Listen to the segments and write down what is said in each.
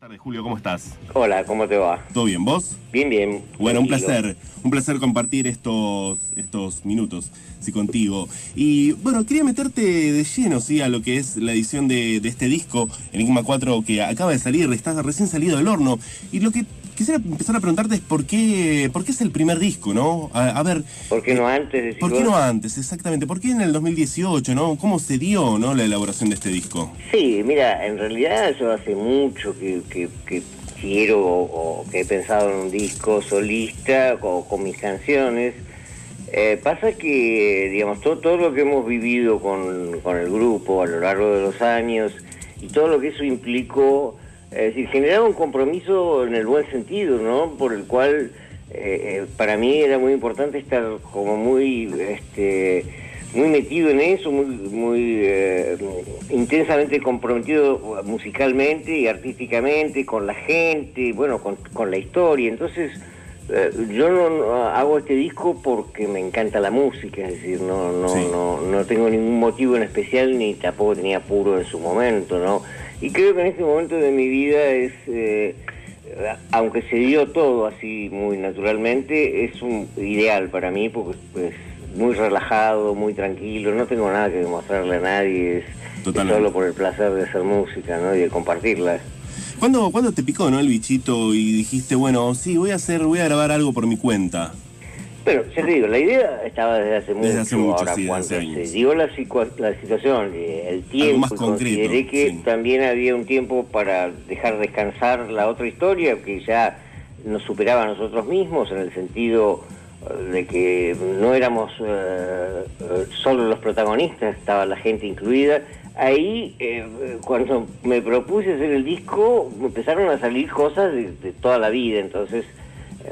tardes, Julio, ¿cómo estás? Hola, ¿cómo te va? ¿Todo bien, vos? Bien, bien. Bueno, un placer, un placer compartir estos, estos minutos, sí, contigo. Y bueno, quería meterte de lleno, sí, a lo que es la edición de, de este disco, Enigma 4, que acaba de salir, está recién salido del horno. Y lo que quisiera empezar a preguntarte por qué, por qué es el primer disco, ¿no? A, a ver, ¿Por qué no antes? decís ¿por qué no antes? Exactamente, ¿por qué en el 2018, ¿no? ¿Cómo se dio, ¿no? La elaboración de este disco. Sí, mira, en realidad yo hace mucho que, que- que quiero o, o que he pensado en un disco solista o con mis canciones. Eh, pasa que, digamos, todo, todo lo que hemos vivido con, con el grupo a lo largo de los años y todo lo que eso implicó, es decir, generaba un compromiso en el buen sentido, ¿no? Por el cual eh, eh, para mí era muy importante estar como muy, este, muy metido en eso, muy, muy eh, intensamente comprometido musicalmente y artísticamente con la gente, bueno, con, con la historia. Entonces, eh, yo no, no hago este disco porque me encanta la música, es decir, no, no, Sí. no, no tengo ningún motivo en especial ni tampoco tenía apuro en su momento, ¿no? Y creo que en este momento de mi vida es, eh, aunque se dio todo así muy naturalmente, es un ideal para mí porque pues muy relajado, muy tranquilo, no tengo nada que demostrarle a nadie, es, es solo por el placer de hacer música, ¿no? Y de compartirla. ¿Cuándo, cuándo te picó, ¿no? El bichito y dijiste, bueno, sí, voy a hacer, voy a grabar algo por mi cuenta. Pero, ya te digo, la idea estaba desde hace mucho. Desde hace mucho, Ahora, sí, cuando hace años. se dio la, la situación, el tiempo, más y concreto, consideré que sí. también había un tiempo para dejar descansar la otra historia, que ya nos superaba a nosotros mismos, en el sentido eh, de que no éramos eh, eh, solo los protagonistas, estaba la gente incluida. Ahí, eh, cuando me propuse hacer el disco, me empezaron a salir cosas de, de toda la vida, entonces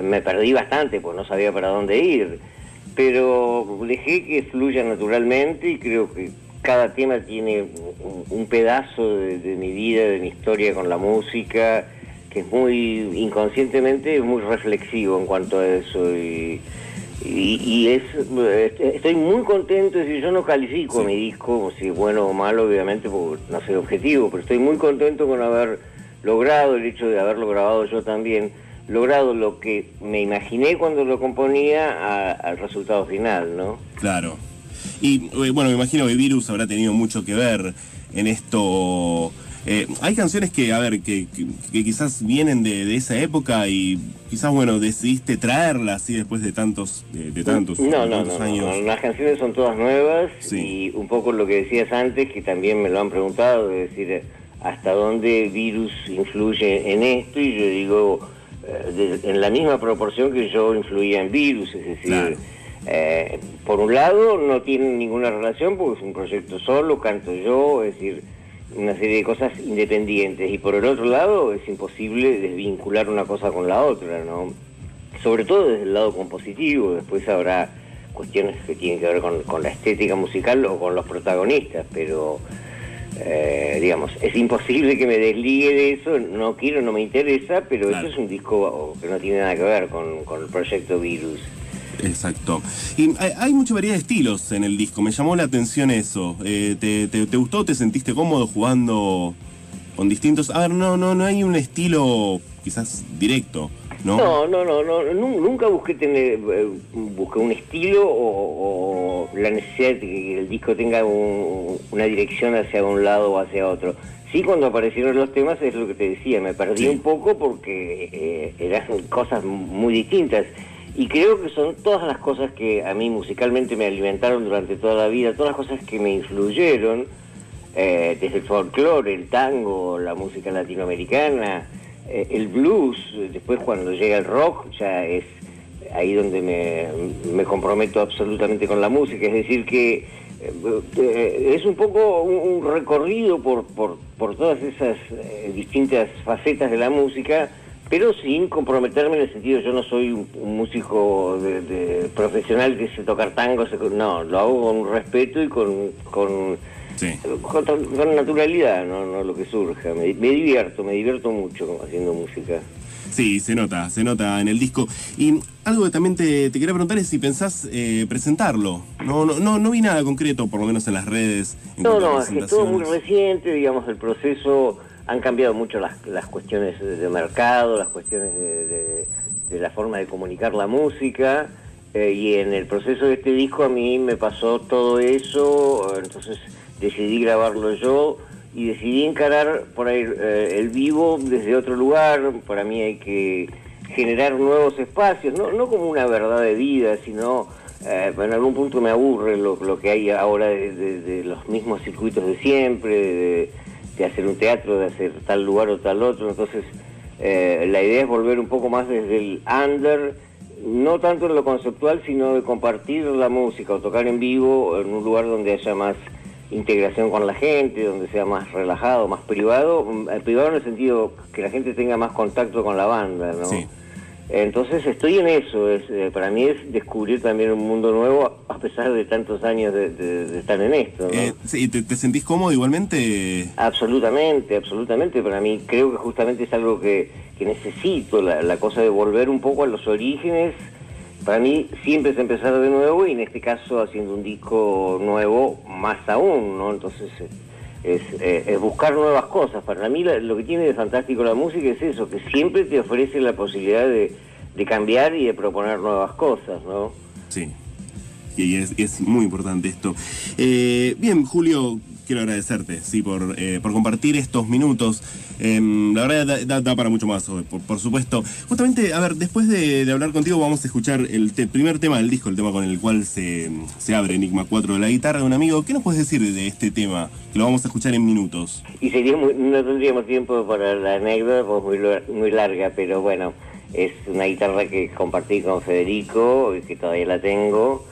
me perdí bastante, pues no sabía para dónde ir. Pero dejé que fluya naturalmente y creo que cada tema tiene un, pedazo de, de mi vida, de mi historia con la música, que es muy inconscientemente muy reflexivo en cuanto a eso y, y, y es estoy muy contento, es decir, yo no califico Sí. mi disco si es bueno o malo, obviamente, porque no soy objetivo, pero estoy muy contento con haber logrado, el hecho de haberlo grabado yo también, logrado lo que me imaginé cuando lo componía a- al resultado final, ¿no? Claro. Y eh, bueno, me imagino que Virus habrá tenido mucho que ver en esto. Eh, hay canciones que, a ver, que, que- que quizás vienen de, de esa época y quizás, bueno, decidiste traerlas así después de tantos, de, de tantos, no, de no, no, tantos no, años. no, las canciones son todas nuevas Sí. y un poco lo que decías antes, que también me lo han preguntado, es decir, eh, hasta dónde virus influye en esto y yo digo, de- en la misma proporción que yo influía en virus, es decir, Claro. eh, por un lado no tiene ninguna relación porque es un proyecto solo, canto yo, es decir, una serie de cosas independientes y por el otro lado es imposible desvincular una cosa con la otra, ¿no? sobre todo desde el lado compositivo, después habrá cuestiones que tienen que ver con, con la estética musical o con los protagonistas, pero eh, digamos, es imposible que me desligue de eso, no quiero, no me interesa, pero Claro. esto es un disco que no tiene nada que ver con, con el proyecto Virus. Exacto. Y hay, hay mucha variedad de estilos en el disco, me llamó la atención eso. Eh, ¿te, te, te gustó? ¿Te sentiste cómodo jugando con distintos...? A ver, no, no, no hay un estilo quizás directo, ¿no? No, no, no, no, nu- nunca busqué tener, eh, busqué un estilo o, o la necesidad de que el disco tenga un- una dirección hacia un lado o hacia otro. Sí, cuando aparecieron los temas es lo que te decía, me perdí Sí. un poco porque eh, eran cosas muy distintas. Y creo que son todas las cosas que a mí musicalmente me alimentaron durante toda la vida, todas las cosas que me influyeron, eh, desde el folclore, el tango, la música latinoamericana, el blues, eh, después cuando llega el rock ya es ahí donde me, me comprometo absolutamente con la música, es decir que eh, eh, es un poco un, recorrido por, por, por todas esas eh, distintas facetas de la música, pero sin comprometerme en el sentido, yo no soy un, músico profesional que sé tocar tango, no, lo hago con respeto y con Sí. con, con naturalidad, no, no lo que surja. Me, me divierto, me divierto mucho haciendo música. Sí, se nota, se nota en el disco. Y algo que también te, te quería preguntar es si pensás eh, presentarlo. No, no, no, no vi nada concreto, por lo menos en las redes. en No, no, es que todo muy reciente, digamos, el proceso han cambiado mucho las, las cuestiones de mercado, las cuestiones de, la forma de comunicar la música. Eh, y en el proceso de este disco a mí me pasó todo eso, entonces decidí grabarlo yo y decidí encarar por ahí eh, el vivo desde otro lugar. Para mí hay que generar nuevos espacios, no, como una verdad de vida, sino eh, en algún punto me aburre lo, que hay ahora de, los mismos circuitos de siempre, de, de hacer un teatro, de hacer tal lugar o tal otro. Entonces, eh, la idea es volver un poco más desde el under, no tanto en lo conceptual, sino de compartir la música o tocar en vivo en un lugar donde haya más integración con la gente, donde sea más relajado, más privado, mm, eh, privado en el sentido que la gente tenga más contacto con la banda, ¿no? Entonces estoy en eso, es, eh, para mí es descubrir también un mundo nuevo a pesar de tantos años de, estar en esto. ¿no? Eh, ¿te, sentís cómodo igualmente? Absolutamente, absolutamente. Para mí creo que justamente es algo que, necesito, la, cosa de volver un poco a los orígenes. Para mí siempre es empezar de nuevo y en este caso haciendo un disco nuevo más aún, ¿no? Entonces es, eh, buscar nuevas cosas. Para mí lo que tiene de fantástico la música es eso, que siempre te ofrece la posibilidad de, de cambiar y de proponer nuevas cosas, ¿no? Sí, y es, es muy importante esto. Eh, bien, Julio, quiero agradecerte sí, por, eh, por compartir estos minutos. Em, la verdad da, para mucho más, por, supuesto. Justamente, a ver, después de, hablar contigo vamos a escuchar el primer tema del disco, el tema con el cual se, abre Enigma 4 de la guitarra de un amigo. ¿Qué nos puedes decir de este tema? Que lo vamos a escuchar en minutos. Y sería no tendríamos tiempo para la anécdota, pues muy, muy larga, pero bueno, es una guitarra que compartí con Federico, que todavía la tengo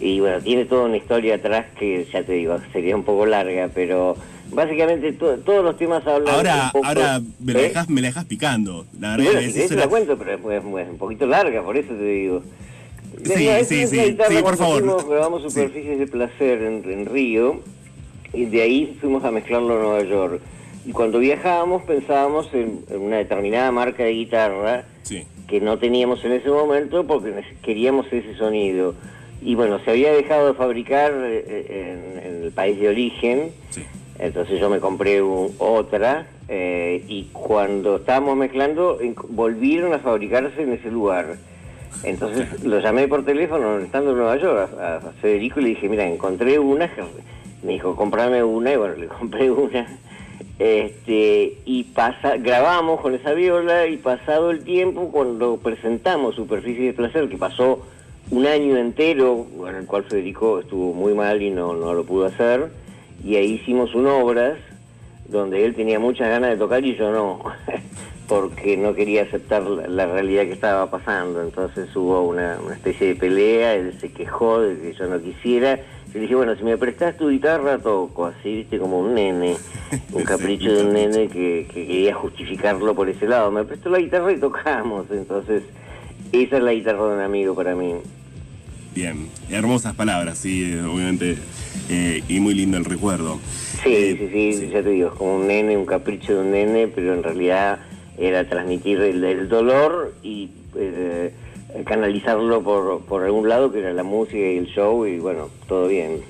y bueno, tiene toda una historia atrás que ya te digo, sería un poco larga, pero básicamente todos los temas hablan ahora ahora me la, ¿eh? dejas, me la dejas picando. La verdad bueno, si la cuento pero es, un poquito larga por eso te digo. Sí sí sí, sí por favor. grabamos superficies de placer en, Río y de ahí fuimos a mezclarlo en Nueva York. Y cuando viajábamos pensábamos en, una determinada marca de guitarra que no teníamos en ese momento porque queríamos ese sonido y bueno, se había dejado de fabricar eh, eh, en, el país de origen, entonces yo me compré otra eh, y cuando estábamos mezclando volvieron a fabricarse en ese lugar. Entonces lo llamé por teléfono estando en Nueva York a, Federico y le dije, mira, encontré una, me dijo, comprame una y bueno, le compré una. Este, y pasa, grabamos con esa viola y pasado el tiempo cuando presentamos Superficie de Placer, que pasó un año entero, en el cual Federico estuvo muy mal y no, no lo pudo hacer, y ahí hicimos un obras donde él tenía muchas ganas de tocar y yo no, porque no quería aceptar la, realidad que estaba pasando. Entonces hubo una, especie de pelea, él se quejó de que yo no quisiera. Y le dije, bueno, si me prestas tu guitarra, toco, así, viste, como un nene, un capricho de un nene que, que quería justificarlo por ese lado. Me prestó la guitarra y tocamos, entonces esa es la guitarra de un amigo para mí. Bien, hermosas palabras, sí, obviamente, eh, y muy lindo el recuerdo. Sí, eh, sí, sí, ya te digo, es como un nene, un capricho de un nene, pero en realidad era transmitir el, dolor y eh, canalizarlo por, por algún lado, que era la música y el show, y bueno, todo bien.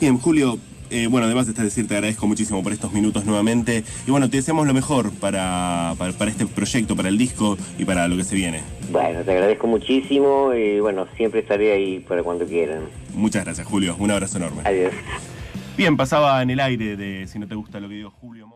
Bien, Julio, eh, bueno, además de decir, te agradezco muchísimo por estos minutos nuevamente. Y bueno, te deseamos lo mejor para, para, este proyecto, para el disco y para lo que se viene. Bueno, te agradezco muchísimo y bueno, siempre estaré ahí para cuando quieran. Muchas gracias, Julio. Un abrazo enorme. Adiós. Bien, pasaba en el aire de Si no te gusta lo que digo Julio.